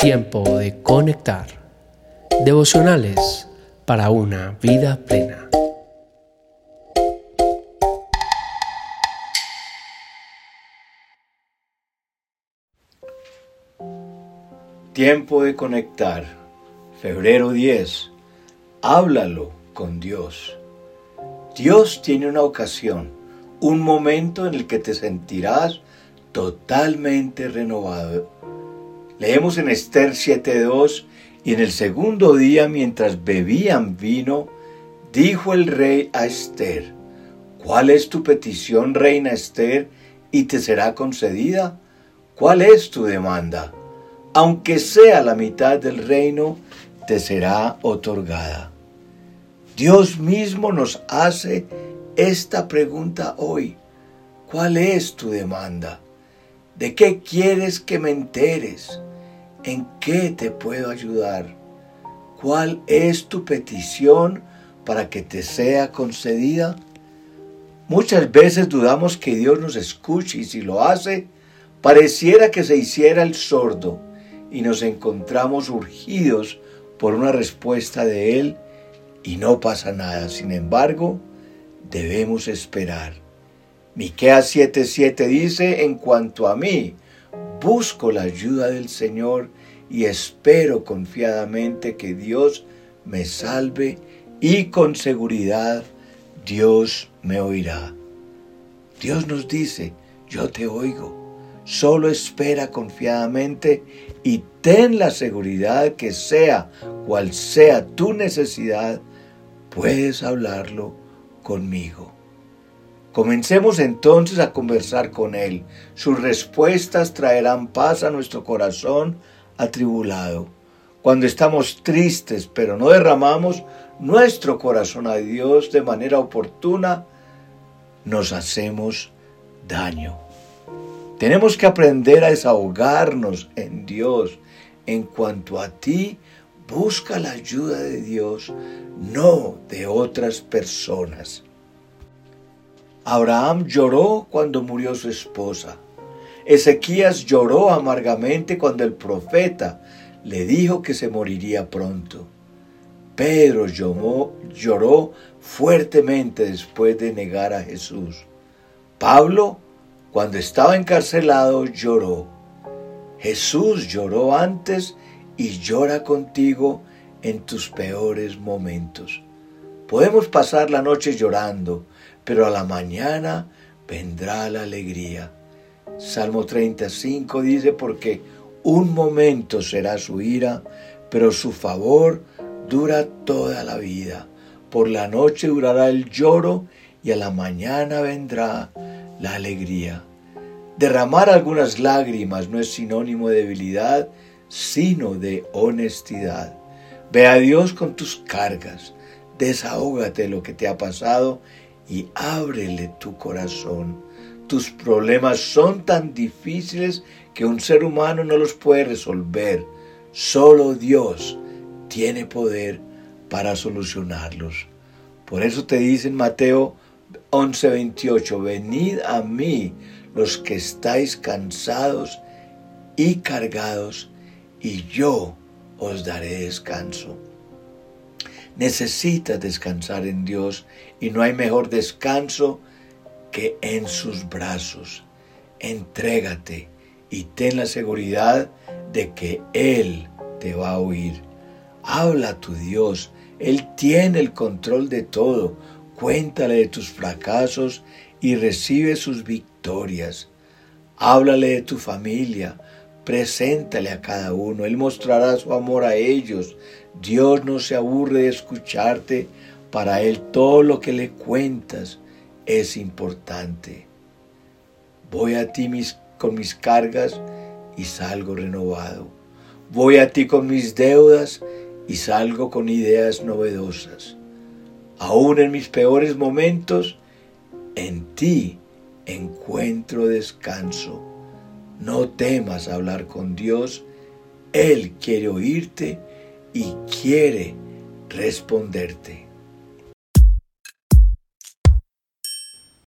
Tiempo de conectar. Devocionales para una vida plena. Tiempo de conectar. Febrero 10. Háblalo con Dios. Dios tiene una ocasión, un momento en el que te sentirás totalmente renovado Leemos en Esther 7.2, y en el segundo día, mientras bebían vino, dijo el rey a Esther, ¿cuál es tu petición, reina Esther, y te será concedida? ¿Cuál es tu demanda? Aunque sea la mitad del reino, te será otorgada. Dios mismo nos hace esta pregunta hoy. ¿Cuál es tu demanda? ¿De qué quieres que me enteres? ¿En qué te puedo ayudar? ¿Cuál es tu petición para que te sea concedida? Muchas veces dudamos que Dios nos escuche y si lo hace, pareciera que se hiciera el sordo y nos encontramos urgidos por una respuesta de Él y no pasa nada. Sin embargo, debemos esperar. Miqueas 7:7 dice, en cuanto a mí, busco la ayuda del Señor y espero confiadamente que Dios me salve y con seguridad Dios me oirá. Dios nos dice, yo te oigo. Solo espera confiadamente y ten la seguridad que sea cual sea tu necesidad, puedes hablarlo conmigo. Comencemos entonces a conversar con Él. Sus respuestas traerán paz a nuestro corazón atribulado. Cuando estamos tristes pero no derramamos nuestro corazón a Dios de manera oportuna, nos hacemos daño. Tenemos que aprender a desahogarnos en Dios. En cuanto a ti, busca la ayuda de Dios, no de otras personas. Abraham lloró cuando murió su esposa. Ezequías lloró amargamente cuando el profeta le dijo que se moriría pronto. Pedro lloró, lloró fuertemente después de negar a Jesús. Pablo, cuando estaba encarcelado, lloró. Jesús lloró antes y llora contigo en tus peores momentos. Podemos pasar la noche llorando, pero a la mañana vendrá la alegría. Salmo 35 dice, porque un momento será su ira, pero su favor dura toda la vida. Por la noche durará el lloro y a la mañana vendrá la alegría. Derramar algunas lágrimas no es sinónimo de debilidad, sino de honestidad. Ve a Dios con tus cargas, desahógate lo que te ha pasado y ábrele tu corazón. Tus problemas son tan difíciles que un ser humano no los puede resolver. Solo Dios tiene poder para solucionarlos. Por eso te dice en Mateo 11:28, venid a mí los que estáis cansados y cargados, y yo os daré descanso. Necesitas descansar en Dios y no hay mejor descanso que en sus brazos. Entrégate y ten la seguridad de que Él te va a oír. Habla a tu Dios, Él tiene el control de todo. Cuéntale de tus fracasos y recibe sus victorias. Háblale de tu familia, preséntale a cada uno, Él mostrará su amor a ellos, Dios no se aburre de escucharte, para Él todo lo que le cuentas es importante. Voy a ti con mis cargas y salgo renovado. Voy a ti con mis deudas y salgo con ideas novedosas. Aún en mis peores momentos, en ti encuentro descanso. No temas hablar con Dios, Él quiere oírte y quiere responderte.